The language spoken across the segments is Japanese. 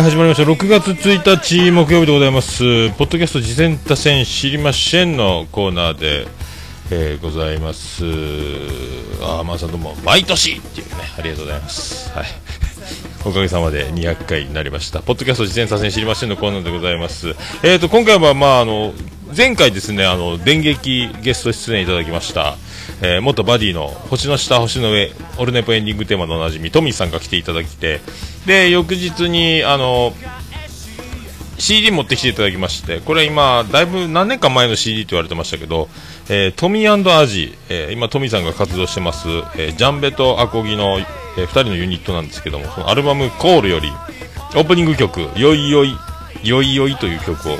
はい、始まりました。6月1日木曜日でございます。ポッドキャスト事前多戦知りませんのコーナーで、えーございます。あー、まあさんどうも、毎年っていうね、ありがとうございます。はい。おかげさまで200回になりました。ポッドキャスト事前多戦知りませんのコーナーでございます。えっ、と、今回は、まあ、あの、前回ですね、あの、電撃ゲスト出演いただきました、えー元バディの星の下、星の上、オルネポエンディングテーマのおなじみ、トミーさんが来ていただきて、で、翌日に、あの、CD 持ってきていただきまして、これ今、だいぶ何年か前の CD と言われてましたけど、えートミーアジ、えー今、トミーさんが活動してます、えージャンベとアコギの、え2人のユニットなんですけども、そのアルバムコールより、オープニング曲、よいよい、よいよいという曲を、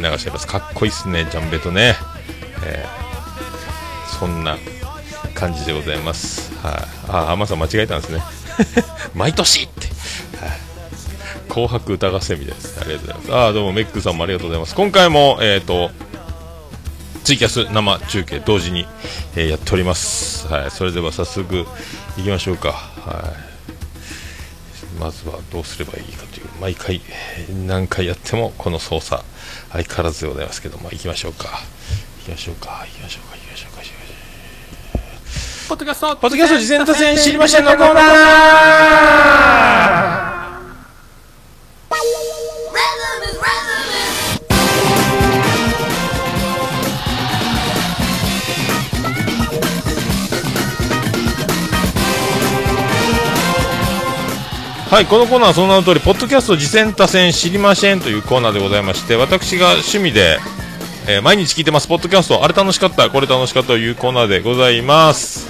流しています。かっこいいっすね、ジャンベとね。えーそんな感じでございます。はい、あ、あまさん間違えたんですね。毎年って。はい紅白歌合戦みたいです。ありがとうございます。あーどうも、メックさんもありがとうございます。今回も、えっ、と、ツイキャス生中継同時に、えーやっております。はい。それでは早速行きましょうか。はい。まずはどうすればいいかという、毎回、えー何回やってもこの操作、相変わらずでございますけども、行きましょうか。行きましょうか。行きましょうか。行きましょうか。行きましょうか。ポッドキャストポッドキャスト事前多戦知りませんのコーナーはい、このコーナーはその名の通り、ポッドキャスト次戦多戦知りませんというコーナーでございまして、私が趣味で、えー毎日聞いてます、ポッドキャスト、あれ楽しかった、これ楽しかったというコーナーでございます。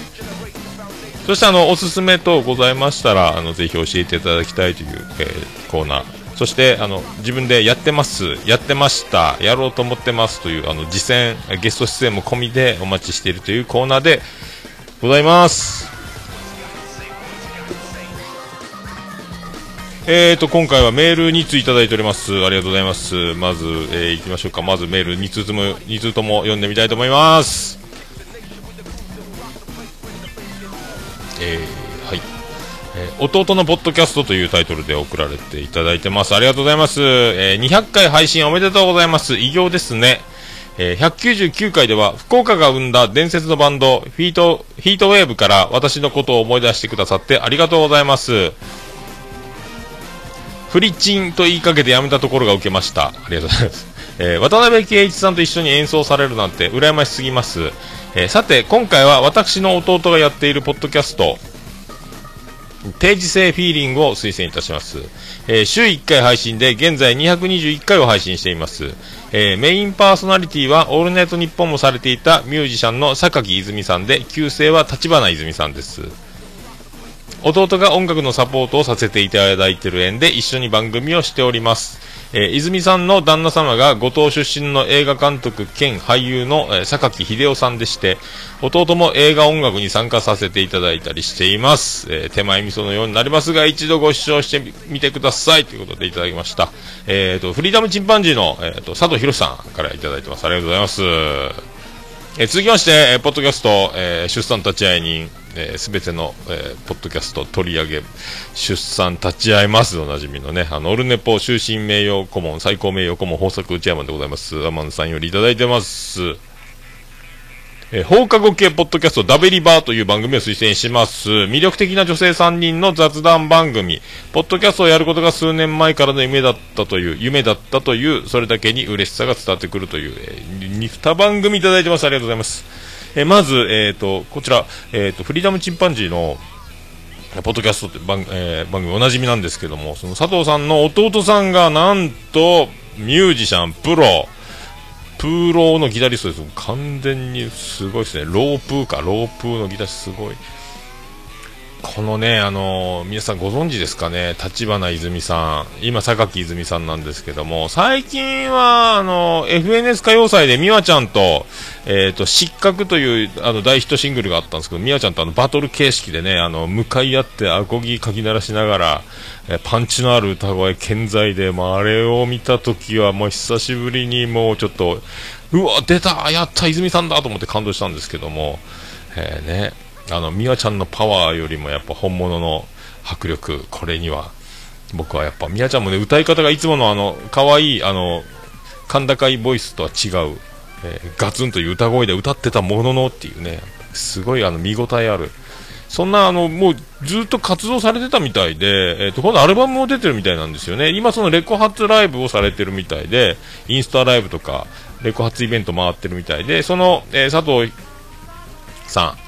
そしてあの、おすすめ等ございましたら、あの、ぜひ教えていただきたいという、えーコーナー。そして、あの、自分でやってます、やってました、やろうと思ってますという、あの、実践、ゲスト出演も込みでお待ちしているというコーナーでございます。えーと、今回はメール2通いただいております。ありがとうございます。まず、えー、行きましょうか。まずメール2通とも、2通とも読んでみたいと思います。えー、はい。えー弟のポッドキャストというタイトルで送られていただいてます。ありがとうございます。えー200回配信おめでとうございます。偉業ですね。えー199回では福岡が生んだ伝説のバンドフィートヒートウェーブから私のことを思い出してくださってありがとうございます。フリチンと言いかけてやめたところが受けました。ありがとうございます。えー渡辺圭一さんと一緒に演奏されるなんて羨ましすぎます。えーさて、今回は私の弟がやっているポッドキャスト、定時制フィーリングを推薦いたします。えー週1回配信で現在221回を配信しています。えーメインパーソナリティはオールナイトニッポンもされていたミュージシャンの榊泉さんで、旧姓は立花泉さんです。弟が音楽のサポートをさせていただいている縁で一緒に番組をしております。えー泉さんの旦那様が五島出身の映画監督兼俳優の、えー榊秀夫さんでして、弟も映画音楽に参加させていただいたりしています。えー手前味噌のようになりますが、一度ご視聴してみてくださいということでいただきました。えーと、フリーダムチンパンジーの、えーと、佐藤博さんからいただいてます。ありがとうございます。えー続きまして、えーポッドキャスト、えー出産立ち会い人、す、べ、ての、えーポッドキャスト取り上げ、出産立ち会いますおなじみのね、あの、オルネポ終身名誉顧問、最高名誉顧問、豊作内山でございます。アマンさんよりいただいてます。えー放課後系ポッドキャストダベリバーという番組を推薦します。魅力的な女性3人の雑談番組。ポッドキャストをやることが数年前からの夢だったという、夢だったという、それだけに嬉しさが伝わってくるという、えー、2番組いただいてます。ありがとうございます。えーまず、えっ、と、こちら、えっ、と、フリーダムチンパンジーの、ポッドキャストって番,、えー番組おなじみなんですけども、その佐藤さんの弟さんがなんと、ミュージシャン、プロ、プーローのギタリストです。完全にすごいですね。ロープーか、ロープーのギターすごい。このね、あの皆さんご存知ですかね、立花泉さん、今、榊泉さんなんですけども、最近は、あの FNS 歌謡祭で美和ちゃんと、えっ、と、失格という、あの、大ヒットシングルがあったんですけど、美和ちゃんとあの、バトル形式でね、あの、向かい合って、アコギかき鳴らしながら、えパンチのある歌声健在で、まあ、あれを見たときは、もう久しぶりにもうちょっと、うわ、出たやった泉さんだと思って感動したんですけども、えーね、あの、美和ちゃんのパワーよりもやっぱ本物の迫力、これには、僕はやっぱ、みやちゃんもね、歌い方がいつものあの、可愛いあの、甲高いボイスとは違う、えー、ガツンという歌声で歌ってたもののっていうね、すごいあの、見応えある。そんなあの、もうずっと活動されてたみたいで、えっ、ー、と、今度アルバムも出てるみたいなんですよね。今そのレコ発ライブをされてるみたいで、インスタライブとか、レコ発イベント回ってるみたいで、その、えー、佐藤さん、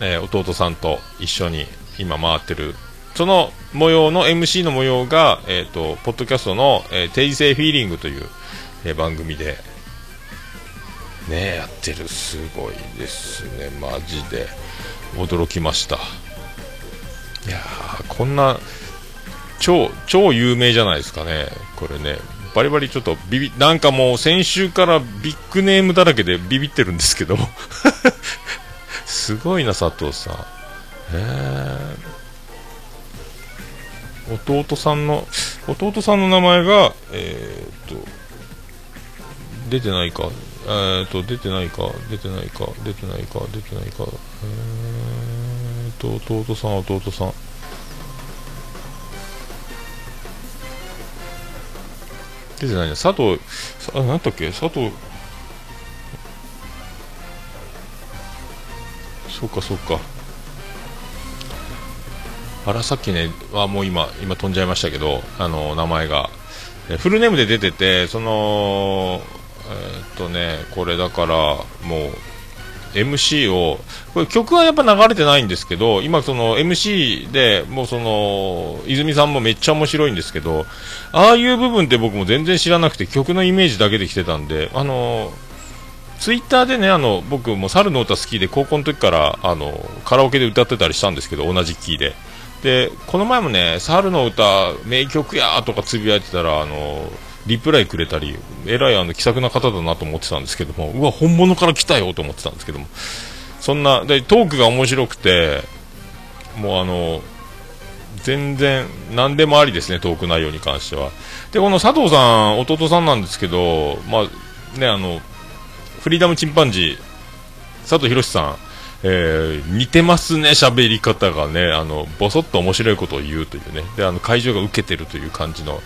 えー、弟さんと一緒に今回ってる。その模様の MC の模様が、えーと、ポッドキャストの、えー、定時制フィーリングという、えー、番組で、ね、やってる。すごいですね。マジで。驚きました。いやこんな超超有名じゃないですかね。これねバリバリちょっとビビなんかもう先週からビッグネームだらけでビビってるんですけどすごいな佐藤さん。へえ。弟さんの弟さんの名前がえー、っと出てないか。えー、っと出てないか。出てないか。出てないか。出てないか。えー、っと弟さん弟さん。出てないね佐藤あ何だっけ？佐藤そうかそうか。あらさっきねはもう今今飛んじゃいましたけどあの名前が。フルネームで出ててそのえー、っとねこれだからもう MC をこれ曲はやっぱ流れてないんですけど今その MC でもうその泉さんもめっちゃ面白いんですけどああいう部分って僕も全然知らなくて曲のイメージだけで来てたんであのツイッターでねあの僕も猿の歌好きで高校の時からあのカラオケで歌ってたりしたんですけど同じキーで。でこの前もね「猿の歌名曲や」とかつぶやいてたらあのリプライくれたりえらいあの気さくな方だなと思ってたんですけどもうわ本物から来たよと思ってたんですけども。そんなでトークが面白くてもうあの全然何でもありですねトーク内容に関しては。でこの佐藤さん弟さんなんですけどまあねあのフリーダムチンパンジー。佐藤博さん。えー、似てますね、喋り方がね、あの、ぼそっと面白いことを言うというね、で、あの、会場が受けてるという感じの、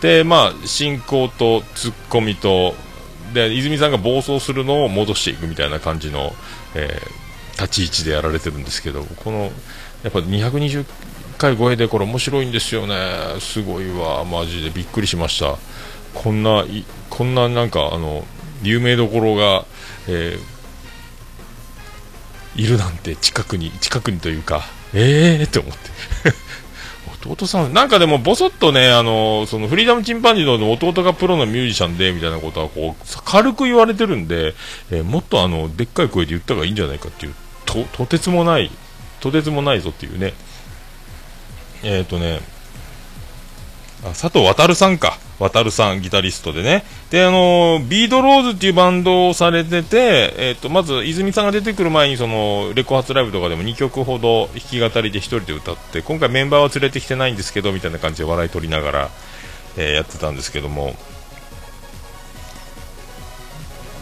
で、まあ、進行とツッコミと、で、泉さんが暴走するのを戻していくみたいな感じの、えー、立ち位置でやられてるんですけど、この、やっぱ220回超えでこれ面白いんですよね、すごいわ、マジで。びっくりしました。こんな、こんななんか、あの、有名どころが、えーいるなんて近くに近くにというかええー、って思って。弟さんなんかでもぼそっとねあのそのフリーダムチンパンジーの弟がプロのミュージシャンでみたいなことはこう軽く言われてるんで、えー、もっとあのでっかい声で言った方がいいんじゃないかっていうととてつもないとてつもないぞっていうね。えっ、ー、とね佐藤航さんか渡さん、ギタリストでね。で、あの、ビードローズっていうバンドをされてて、えっ、ー、と、まず、泉さんが出てくる前に、その、レコ発ライブとかでも2曲ほど弾き語りで1人で歌って、今回メンバーは連れてきてないんですけど、みたいな感じで笑い取りながら、えー、やってたんですけども、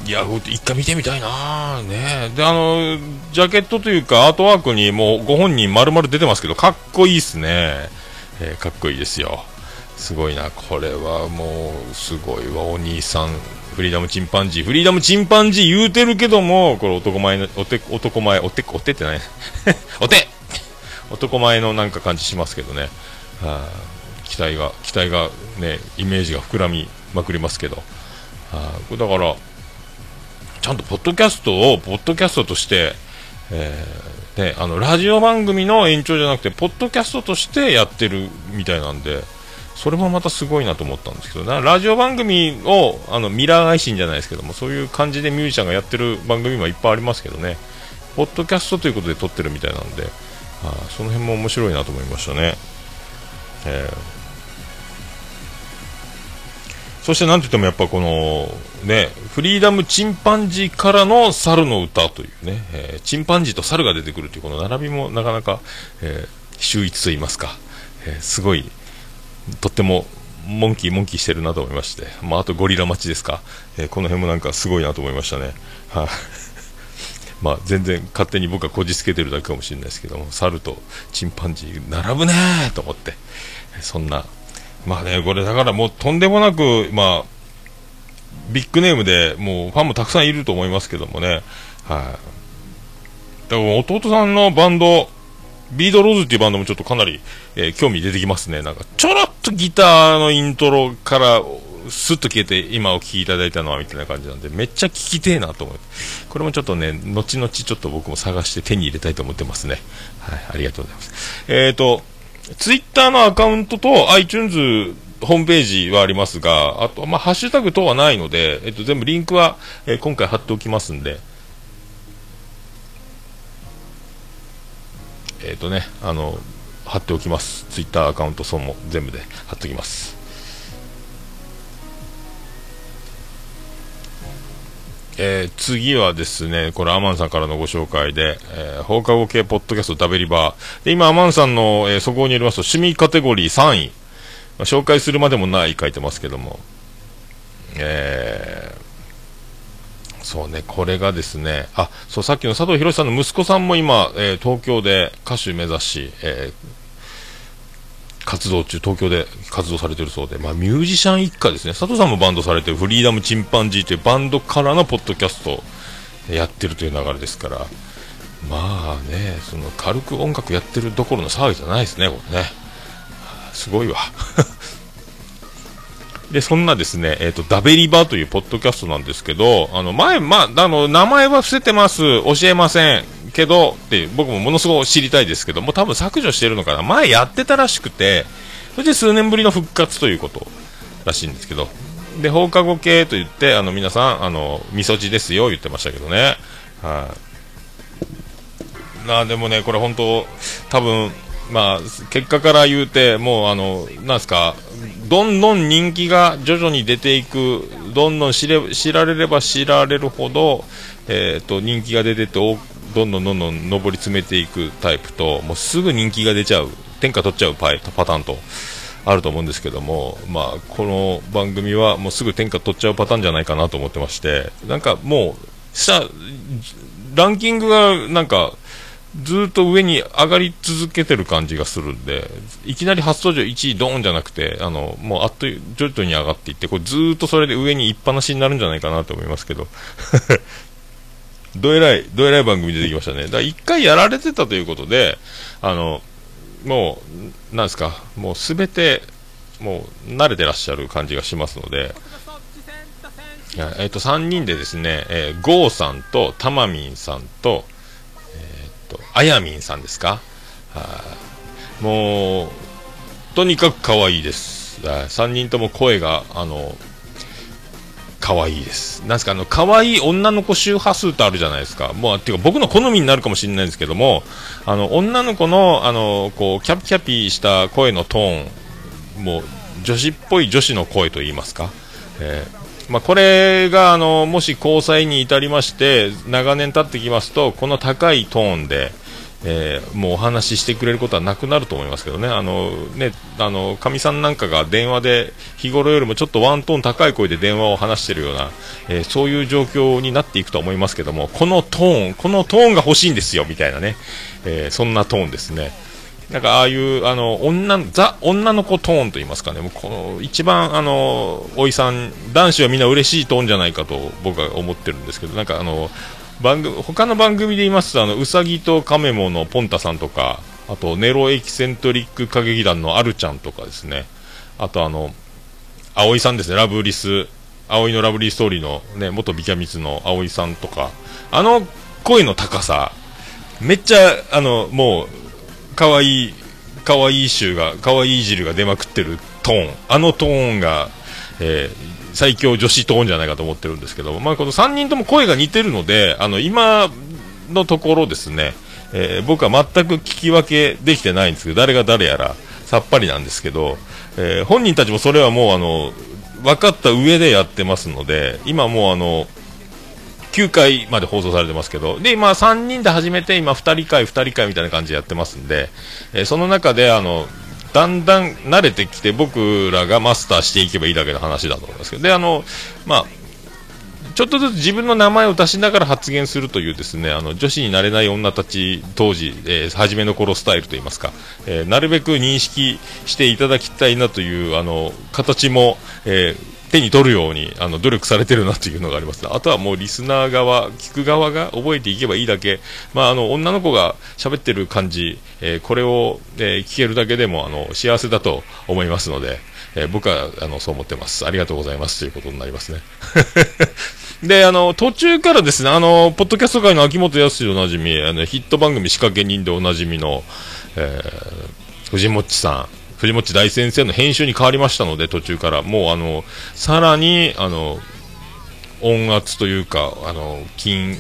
いや、一回見てみたいなねで、あの、ジャケットというか、アートワークにもうご本人丸々出てますけど、かっこいいっすね。えー、かっこいいですよ。すごいな、これはもう、すごいわ、お兄さん、フリーダムチンパンジー、フリーダムチンパンジー言うてるけども、これ男前の、おて、男前、おて、おてってない。おて！男前のなんか感じしますけどね、はあ、期待が、期待がね、イメージが膨らみまくりますけど、はあ、だから、ちゃんとポッドキャストを、ポッドキャストとして、えー、ね、あの、ラジオ番組の延長じゃなくて、ポッドキャストとしてやってるみたいなんで、それもまたすごいなと思ったんですけどラジオ番組をあのミラー配信じゃないですけどもそういう感じでミュージシャンがやってる番組もいっぱいありますけどね。ポッドキャストということで撮ってるみたいなんで、あ、その辺も面白いなと思いましたね、えー、そしてなんといってもやっぱこのねフリーダムチンパンジーからの猿の歌というね、えー、チンパンジーと猿が出てくるというこの並びもなかなか、えー、秀逸と言いますか、えー、すごいとってもモンキーモンキーしてるなと思いまして、まあ、あとゴリラ待ちですか、えー、この辺もなんかすごいなと思いましたね。はあ まあ、全然勝手に僕はこじつけてるだけかもしれないですけども、猿とチンパンジー並ぶねーと思って、そんな、まあね、これだからもうとんでもなく、まあ、ビッグネームでもうファンもたくさんいると思いますけどもね。はい。だから弟さんのバンド、ビードローズっていうバンドもちょっとかなり、えー、興味出てきますね。なんか、ちょろとギターのイントロからスッと消えて今お聴きいただいたのはみたいな感じなんでめっちゃ聞きてえなと思って。これもちょっとね後々ちょっと僕も探して手に入れたいと思ってますね。はいありがとうございます。えっ、ー、とツイッターのアカウントと iTunes ホームページはありますが、あと、まあ、ハッシュタグ等はないので、えっと、全部リンクは、えー、今回貼っておきますんで、えっ、ー、とね、あの、貼っておきます。ツイッターアカウント、そうも全部で貼っておきます。えー、次はですね、これアマンさんからのご紹介で、えー、放課後系ポッドキャストダベリバー。で、今アマンさんの、えー、そこによりますと、趣味カテゴリー3位。まあ、紹介するまでもない書いてますけども。えー、そうね、これがですね、あ、そう、さっきの佐藤博さんの息子さんも今、え、東京で歌手目指し、え、活動中、東京で活動されてるそうで、まあ、ミュージシャン一家ですね、佐藤さんもバンドされてるフリーダムチンパンジーというバンドからのポッドキャストをやってるという流れですから、まあね、その軽く音楽やってるどころの騒ぎじゃないですね、これね。すごいわ。で、そんなですね、えっ、ー、と、ダベリバというポッドキャストなんですけど、あの、前、まあ、あの、名前は伏せてます、教えません。けどって僕もものすごく知りたいですけども多分削除してるのかな。前やってたらしくてそれで数年ぶりの復活ということらしいんですけど。で放課後系と言ってあの皆さんあのみそじですよ言ってましたけどね。はい。なでもねこれ本当多分まあ結果から言うてもうあのなんすかどんどん人気が徐々に出ていくどんどん知れ知られれば知られるほど、えーと、人気が出ててどんどんどんどん上り詰めていくタイプともうすぐ人気が出ちゃう天下取っちゃうパイパターンとあると思うんですけども、まあ、この番組はもうすぐ天下取っちゃうパターンじゃないかなと思ってましてなんかもうさランキングがなんかずっと上に上がり続けてる感じがするんでいきなり初登場1位ドーンじゃなくてあのもうあっという徐々に上がっていってこれずっとそれで上に一っぱなしになるんじゃないかなと思いますけど。どえらい、どえらい番組出てきましたね。だから一回やられてたということで、あの、もう、なんですか、もうすべて、もう慣れてらっしゃる感じがしますので、えっ、と、3人でですね、えー、ゴーさんと、タマミンさんと、えっ、と、あやみんさんですか？もう、とにかく可愛いです。3人とも声が、あの、可愛いです。なんすか、あの、可愛い女の子周波数ってあるじゃないですか。もう、ていうか僕の好みになるかもしれないんですけども、あの、女の子の、あの、こう、キャピキャピした声のトーン、もう、女子っぽい女子の声と言いますか。えー、まあ、これが、あの、もし交際に至りまして、長年経ってきますと、この高いトーンで、えー、もうお話ししてくれることはなくなると思いますけどね、あのね、あのかみさんなんかが電話で日頃よりもちょっとワントーン高い声で電話を話しているような、えー、そういう状況になっていくと思いますけども、このトーン、このトーンが欲しいんですよみたいなね、えー、そんなトーンですね。なんかああいうあの女ザ女の子トーンと言いますかね、もうこの一番あのおいさん男子はみんな嬉しいトーンじゃないかと僕は思ってるんですけど、なんかあの番組他の番組で言いますとあのうさぎとカメモのポンタさんとかあとネロエキセントリック歌劇団のアルちゃんとかですね。あとあの葵さんですね。ラブリス葵のラブリーストーリーの、ね、元ビキャミツの葵さんとか。あの声の高さめっちゃあのもう可愛い可愛い臭が可愛い汁が出まくってるトーン。あのトーンが、えー、最強女子トーンじゃないかと思ってるんですけど、まあ、この3人とも声が似てるので、あの、今のところですね、えー、僕は全く聞き分けできてないんですけど、誰が誰やらさっぱりなんですけど、えー、本人たちもそれはもうあの、分かった上でやってますので、今もうあの、9回まで放送されてますけど、で、今3人で始めて、今2人会、2人会みたいな感じでやってますんで、えー、その中であの、だんだん慣れてきて僕らがマスターしていけばいいだけの話だと思いますけど。であの、まあ、ちょっとずつ自分の名前を出しながら発言するというですね、あの、女子になれない女たち当時、えー、初めの頃スタイルといいますか、えー、なるべく認識していただきたいなという、あの、形も、えー手に取るようにあの努力されてるなというのがあります、あとはもうリスナー側、聞く側が覚えていけばいいだけ、まあ、あの女の子が喋ってる感じ、えー、これを、えー、聞けるだけでもあの幸せだと思いますので、えー、僕はあのそう思ってます、ありがとうございますということになりますね。で、あの、途中からですね、あの、ポッドキャスト界の秋元康でおなじみ、あの、ヒット番組仕掛け人でおなじみの、えー、藤もっちさん、藤本大先生の編集に変わりましたので、途中から、もうあの、さらに、あの、音圧というか、あの、金、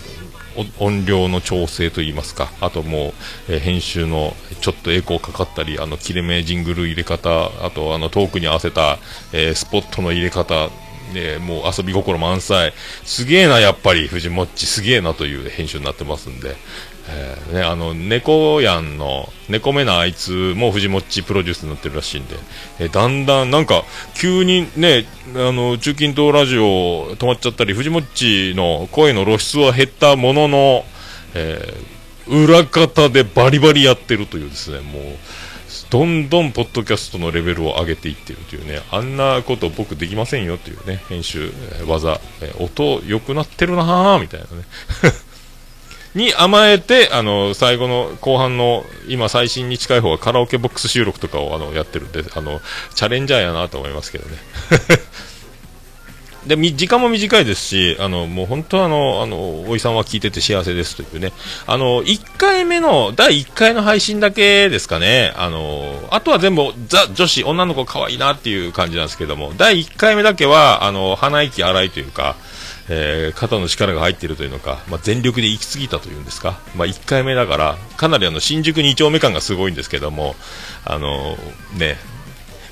音量の調整といいますか、あともう、えー、編集のちょっとエコーかかったり、あの、切れ目ジングル入れ方、あとあの、トークに合わせた、えー、スポットの入れ方、えもう遊び心満載。すげえな、やっぱり、藤もっち、すげえなという編集になってますんで、えー、ね、あの猫やんの猫目なあいつも藤もっちプロデュースになってるらしいんで、えー、だんだんなんか急にねあの中近東ラジオ止まっちゃったり藤もっちの声の露出は減ったものの、えー、裏方でバリバリやってるというですねもうどんどんポッドキャストのレベルを上げていってるというねあんなこと僕できませんよというね編集、え技、え音良くなってるなぁみたいなね に甘えて、あの、最後の後半の、今最新に近い方はカラオケボックス収録とかをあのやってるんで、あの、チャレンジャーやなと思いますけどね。で時間も短いですし、あのもう本当あの、あのおいさんは聞いてて幸せですというね、あの1回目の第1回の配信だけですかね、あのあとは全部、ザ・女子、女の子可愛いなっていう感じなんですけども、第1回目だけはあの鼻息荒いというか、えー、肩の力が入っているというのか、まあ、全力で行き過ぎたというんですか、まあ、1回目だから、かなりあの新宿2丁目感がすごいんですけども、あの、ね、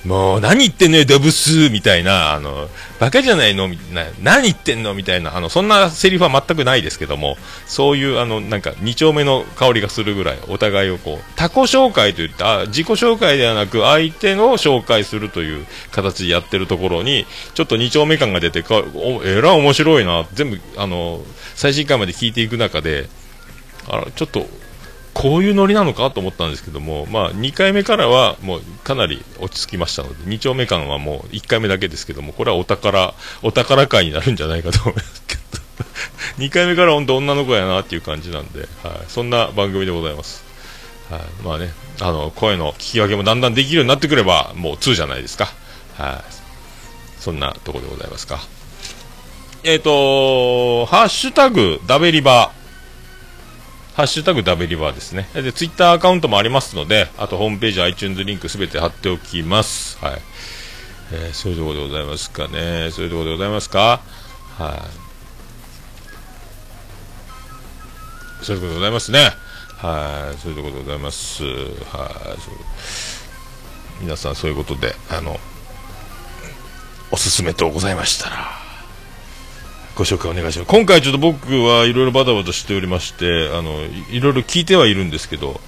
もう何言ってんのよ、ドブスみたいな、あの、バカじゃないのみな何言ってんのみたいな、あの、そんなセリフは全くないですけども、そういう、あの、なんか、二丁目の香りがするぐらい、お互いをこう、他己紹介といった、自己紹介ではなく、相手の紹介するという形でやってるところに、ちょっと二丁目感が出て、かおえら面白いな、全部、あの、最新回まで聞いていく中で、あら、ちょっと、こういうノリなのかと思ったんですけども、まあ、2回目からはもうかなり落ち着きましたので、2丁目間はもう1回目だけですけども、これはお宝、お宝会になるんじゃないかと思いますけど、2回目から本当女の子やなっていう感じなんで、はい、そんな番組でございます。はい、まあね、あの、声の聞き分けもだんだんできるようになってくれば、もう2じゃないですか。はい、そんなとこでございますか。えっ、ー、と、ハッシュタグ、ダベリバーハッシュタグダベリバーですね。で、ツイッターアカウントもありますので、あとホームページ、iTunes リンクすべて貼っておきます。はい。えー、そういうところでございますかね。そういうところでございますか？はい。そういうところでございますね。はい。そういうところでございます。はい。皆さんそういうことで、あの、おすすめとございましたら、ご紹介お願いします。今回ちょっと僕はいろいろバタバタしておりましてあのいろいろ聞いてはいるんですけど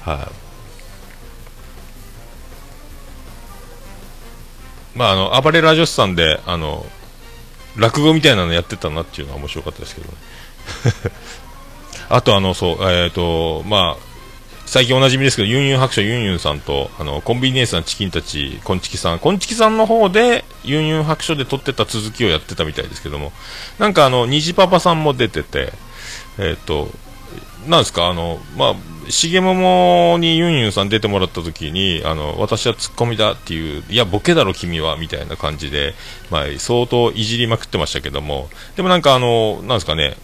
はい、まああの暴れラジオスさんであの落語みたいなのやってたなっていうのは面白かったですけどね。あとあのそうえっ、ー、とまあ最近おなじみですけど、ユンユン白書ユンユンさんと、あの、コンビニエンスなチキンたち、コンチキさん、コンチキさんの方で、ユンユン白書で撮ってた続きをやってたみたいですけども、なんかあの、虹パパさんも出てて、えっ、と、なんですか、あの、まあ、しげももにユンユンさん出てもらった時に、あの、私はツッコミだっていう、いや、ボケだろ君は、みたいな感じで、まあ、相当いじりまくってましたけども、でもなんかあの、なんですかね、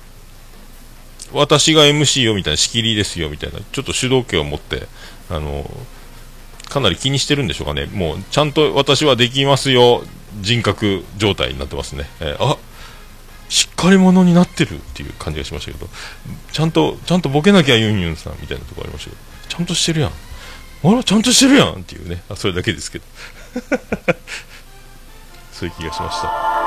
私が MC よみたいな仕切りですよみたいなちょっと主導権を持ってあのかなり気にしてるんでしょうかね。もうちゃんと私はできますよ人格状態になってますね、えー、あしっかり者になってるっていう感じがしましたけどちゃんとちゃんとボケなきゃユンユンさんみたいなところありましたけどちゃんとしてるやん。あらちゃんとしてるやんっていうね。あそれだけですけど。そういう気がしました。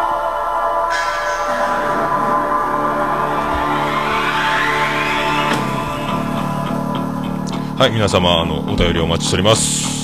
はい皆様あのお便りお待ちしております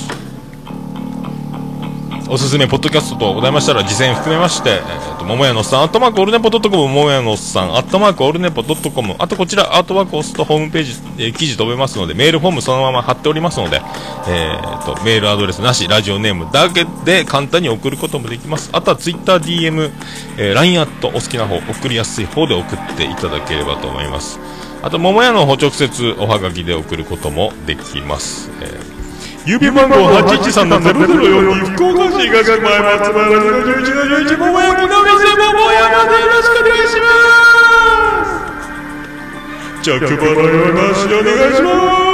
おすすめポッドキャストとございましたら、事前含めまして、えー、と、桃屋のおっさん、アットマークオールネポドットコム、桃屋のおっさん、アットマークオールネポドットコム、あとこちら、アートワークを押すとホームページ、えー記事飛べますので、メールフォームそのまま貼っておりますので、えー、と、メールアドレスなし、ラジオネームだけで簡単に送ることもできます。あとはツイッター DM、えー、LINE アットお好きな方、送りやすい方で送っていただければと思います。あと、桃屋の方直接おはがきで送ることもできます。えー郵便番号813-0042福岡市東区前松原の11の11桃山の店桃屋までよろしくお願いします。着払いはなしでお願いします。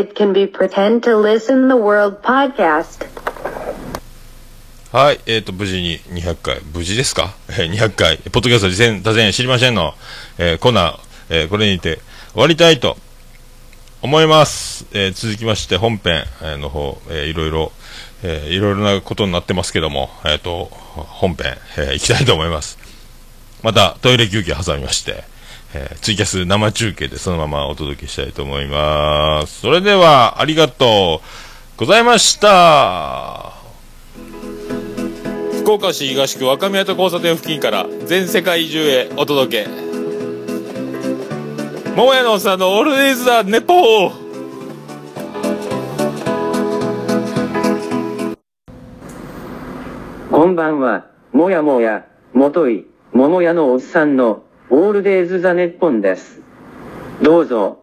It can be pretend to listen the world podcast. はい、えっ、と、無事に200回、無事ですか？えー ?200 回、ポッドキャスト事前、多前知りませんの、えーコーナー、えーこれにて終わりたいと思います。えー続きまして本編えの方、えーいろいろ、えーいろいろなことになってますけども、えっ、と、本編、えー行きたいと思います。また、トイレ休憩挟みまして、えーツイキャス生中継でそのままお届けしたいと思います。それでは、ありがとうございました。福岡市東区若宮と交差点付近から全世界中へお届け。桃屋のおっさんのオールディーズ・ザ・ネポーこんばんは、もやもや、もとい、桃屋のおっさんの、オールデイズ・ザ・ネッポンです。どうぞ、